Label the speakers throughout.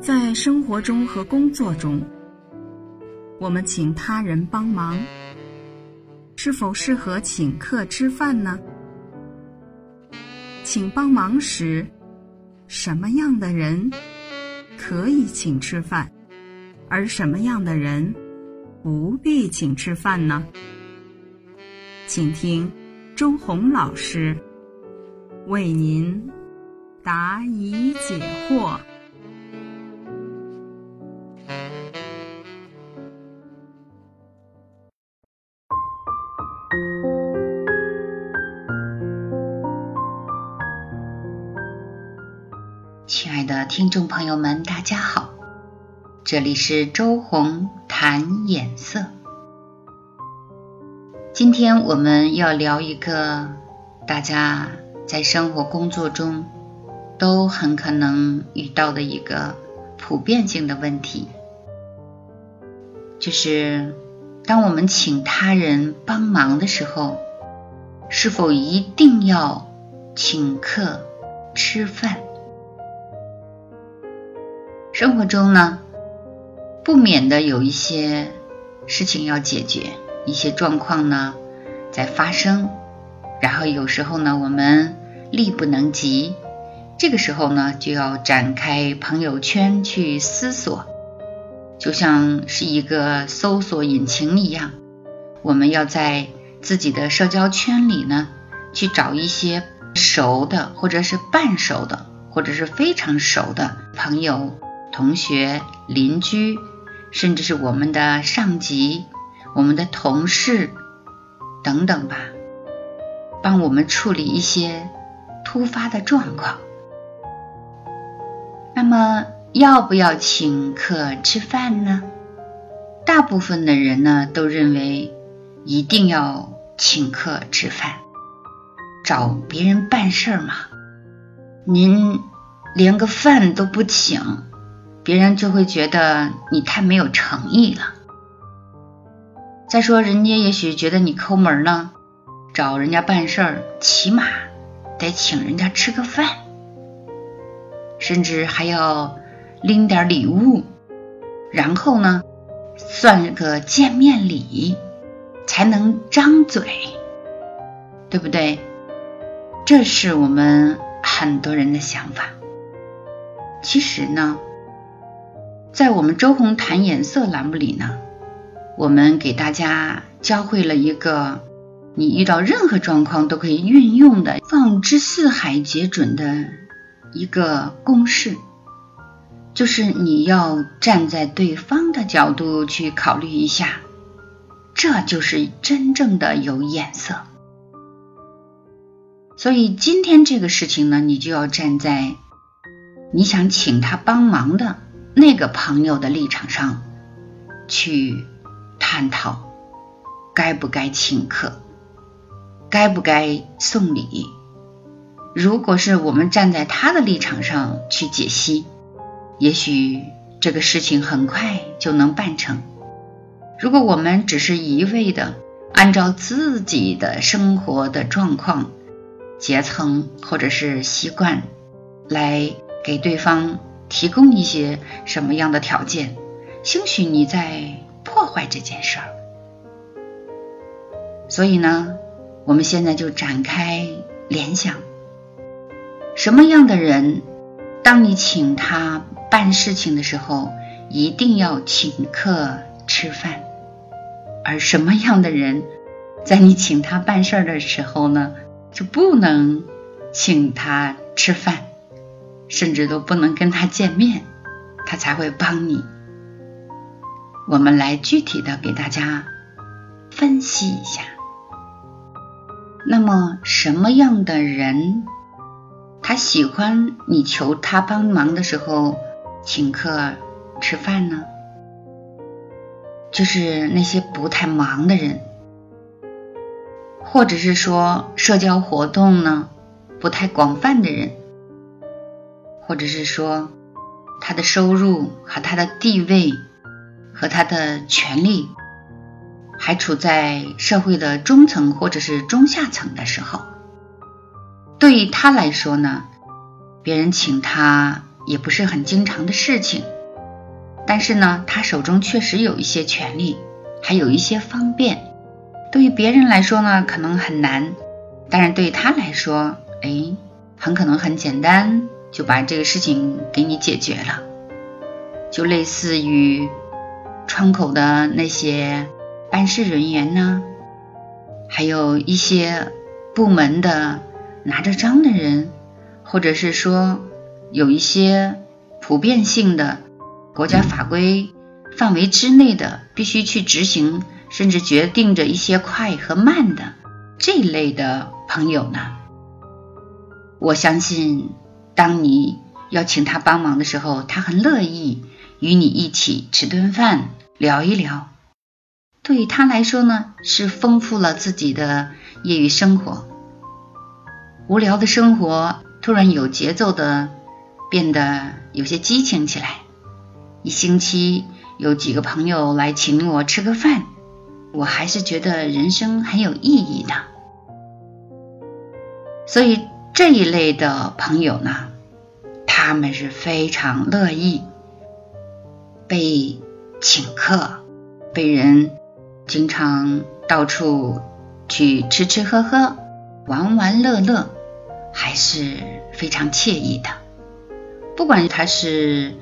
Speaker 1: 在生活中和工作中，我们请他人帮忙，是否适合请客吃饭呢？请帮忙时，什么样的人可以请吃饭，而什么样的人不必请吃饭呢？请听周红老师为您答疑解惑。
Speaker 2: 的听众朋友们，大家好，这里是周红谈眼色。今天我们要聊一个大家在生活工作中都很可能遇到的一个普遍性的问题，就是当我们请他人帮忙的时候，是否一定要请客吃饭？生活中呢，不免的有一些事情要解决，一些状况呢在发生，然后有时候呢我们力不能及，这个时候呢就要展开朋友圈去思索，就像是一个搜索引擎一样，我们要在自己的社交圈里呢去找一些熟的，或者是半熟的，或者是非常熟的朋友。同学、邻居，甚至是我们的上级、我们的同事等等吧，帮我们处理一些突发的状况。那么，要不要请客吃饭呢？大部分的人呢都认为一定要请客吃饭，找别人办事嘛。您连个饭都不请。别人就会觉得你太没有诚意了。再说，人家也许觉得你抠门呢，找人家办事儿，起码得请人家吃个饭，甚至还要拎点礼物，然后呢，算个见面礼，才能张嘴，对不对？这是我们很多人的想法。其实呢。在我们周红谈颜色栏目里呢，我们给大家教会了一个你遇到任何状况都可以运用的放之四海皆准的一个公式，就是你要站在对方的角度去考虑一下，这就是真正的有眼色。所以今天这个事情呢，你就要站在你想请他帮忙的。那个朋友的立场上去探讨，该不该请客，该不该送礼？如果是我们站在他的立场上去解析，也许这个事情很快就能办成。如果我们只是一味的按照自己的生活的状况、阶层或者是习惯来给对方。提供一些什么样的条件？兴许你在破坏这件事儿。所以呢，我们现在就展开联想：什么样的人，当你请他办事情的时候，一定要请客吃饭；而什么样的人，在你请他办事儿的时候呢，就不能请他吃饭。甚至都不能跟他见面，他才会帮你。我们来具体的给大家分析一下。那么，什么样的人他喜欢你求他帮忙的时候请客吃饭呢？就是那些不太忙的人，或者是说社交活动呢不太广泛的人。或者是说，他的收入和他的地位和他的权利还处在社会的中层或者是中下层的时候，对于他来说呢，别人请他也不是很经常的事情。但是呢，他手中确实有一些权利，还有一些方便。对于别人来说呢，可能很难，但是对他来说，哎，很可能很简单，就把这个事情给你解决了。就类似于窗口的那些办事人员呢，还有一些部门的拿着章的人，或者是说有一些普遍性的。国家法规范围之内的，必须去执行，甚至决定着一些快和慢的这一类的朋友呢。我相信，当你要请他帮忙的时候，他很乐意与你一起吃顿饭，聊一聊。对于他来说呢，是丰富了自己的业余生活。无聊的生活突然有节奏的变得有些激情起来。一星期有几个朋友来请我吃个饭，我还是觉得人生很有意义的。所以这一类的朋友呢，他们是非常乐意被请客，被人经常到处去吃吃喝喝、玩玩乐乐，还是非常惬意的。不管他是。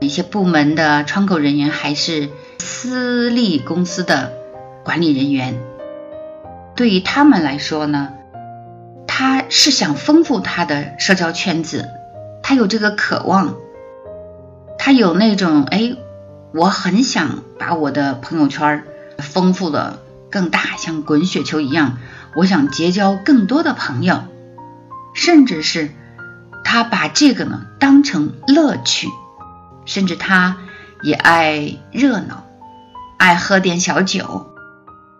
Speaker 2: 一些部门的窗口人员还是私立公司的管理人员，对于他们来说呢，他是想丰富他的社交圈子，他有这个渴望，他有那种哎，我很想把我的朋友圈丰富的更大，像滚雪球一样，我想结交更多的朋友，甚至是他把这个呢当成乐趣。甚至他也爱热闹，爱喝点小酒。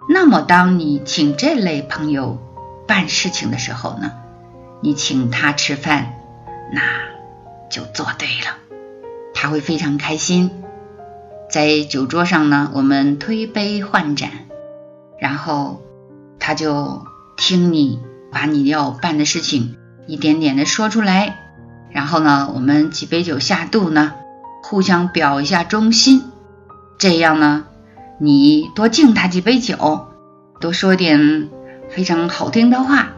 Speaker 2: 那么，当你请这类朋友办事情的时候呢，你请他吃饭，那就做对了，他会非常开心。在酒桌上呢，我们推杯换盏，然后他就听你把你要办的事情一点点的说出来，然后呢，我们几杯酒下肚呢。互相表一下忠心，这样呢，你多敬他几杯酒，多说点非常好听的话，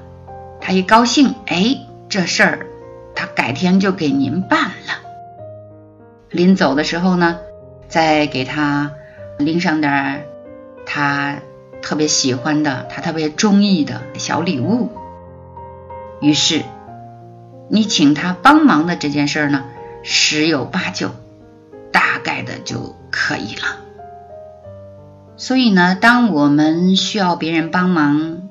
Speaker 2: 他一高兴，哎，这事儿他改天就给您办了。临走的时候呢，再给他拎上点他特别喜欢的、他特别中意的小礼物。于是，你请他帮忙的这件事呢，十有八九。大概的就可以了。所以呢，当我们需要别人帮忙，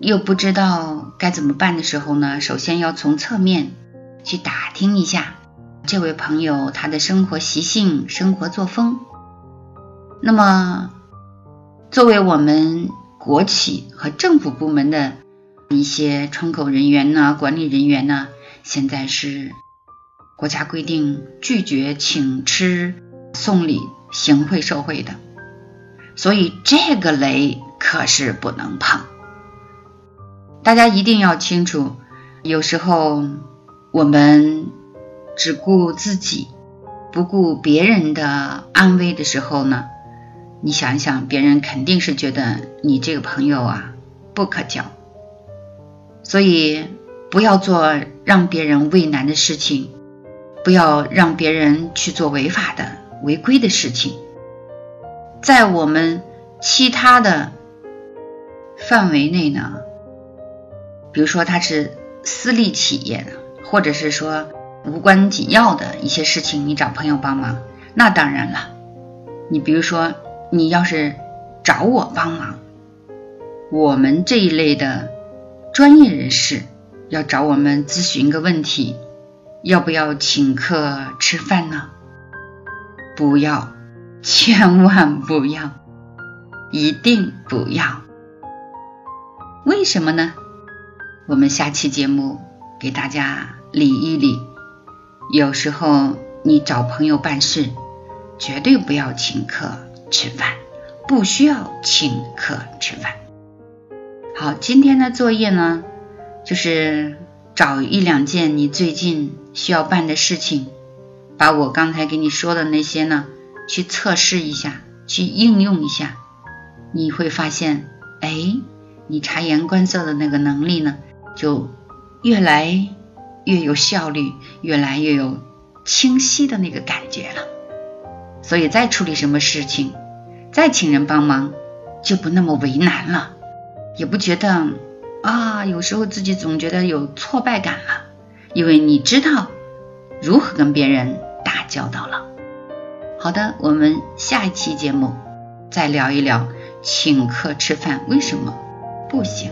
Speaker 2: 又不知道该怎么办的时候呢，首先要从侧面去打听一下这位朋友他的生活习性、生活作风。那么，作为我们国企和政府部门的一些窗口人员呢、管理人员呢，现在是。国家规定拒绝请吃、送礼、行贿受贿的，所以这个雷可是不能碰。大家一定要清楚，有时候我们只顾自己，不顾别人的安危的时候呢，你想想，别人肯定是觉得你这个朋友啊不可交。所以不要做让别人为难的事情。不要让别人去做违法的、违规的事情。在我们其他的范围内呢，比如说他是私立企业的，或者是说无关紧要的一些事情，你找朋友帮忙，那当然了。你比如说，你要是找我帮忙，我们这一类的专业人士要找我们咨询个问题。要不要请客吃饭呢？不要，千万不要，一定不要。为什么呢？我们下期节目给大家理一理。有时候你找朋友办事，绝对不要请客吃饭，不需要请客吃饭。好，今天的作业呢，就是。找一两件你最近需要办的事情，把我刚才给你说的那些呢，去测试一下，去应用一下，你会发现，哎，你察言观色的那个能力呢，就越来越有效率，越来越有清晰的那个感觉了。所以，再处理什么事情，再请人帮忙，就不那么为难了，也不觉得啊，有时候自己总觉得有挫败感了，因为你知道如何跟别人。打交道了。好的，我们下一期节目再聊一聊请客吃饭为什么不行。